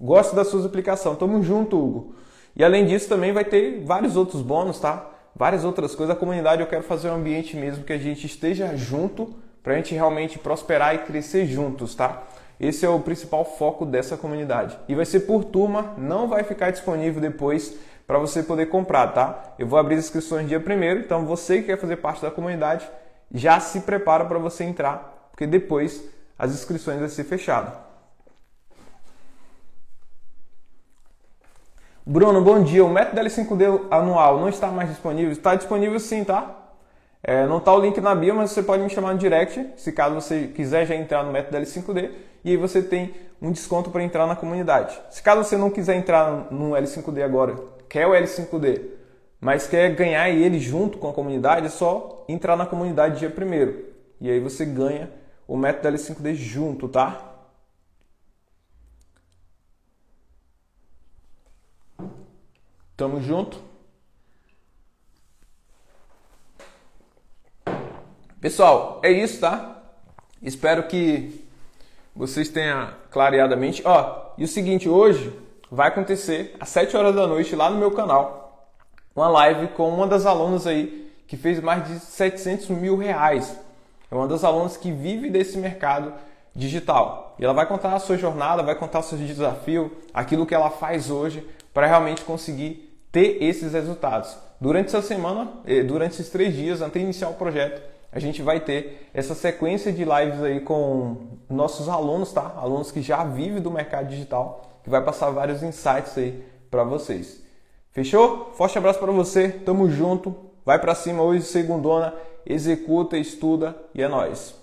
Gosto da sua aplicação. Tamo junto, Hugo. E além disso também vai ter vários outros bônus, tá? Várias outras coisas. A comunidade eu quero fazer um ambiente mesmo que a gente esteja junto para a gente realmente prosperar e crescer juntos, tá? Esse é o principal foco dessa comunidade. E vai ser por turma, não vai ficar disponível depois para você poder comprar, tá? Eu vou abrir as inscrições dia primeiro, então você que quer fazer parte da comunidade, já se prepara para você entrar, porque depois as inscrições vão ser fechadas. Bruno, bom dia. O método L5D anual não está mais disponível? Está disponível sim, tá? É, não está o link na bio, mas você pode me chamar no direct, se caso você quiser já entrar no método L5D, e aí você tem um desconto para entrar na comunidade. Se caso você não quiser entrar no L5D agora, quer o L5D, mas quer ganhar ele junto com a comunidade, é só entrar na comunidade dia primeiro. E aí você ganha o método L5D junto, tá? Tamo junto. Pessoal, é isso, tá? Espero que vocês tenham clareado a mente. Ó, e o seguinte, hoje vai acontecer às 7 horas da noite lá no meu canal uma live com uma das alunas aí que fez mais de 700 mil reais. É uma das alunas que vive desse mercado digital. E ela vai contar a sua jornada, vai contar o seu desafio, aquilo que ela faz hoje para realmente conseguir ter esses resultados. Durante essa semana, eh, durante esses três dias, até iniciar o projeto, a gente vai ter essa sequência de lives aí com nossos alunos, tá? Alunos que já vivem do mercado digital, que vai passar vários insights aí para vocês. Fechou? Forte abraço para você, tamo junto. Vai para cima hoje, segundona, executa, estuda e é nós.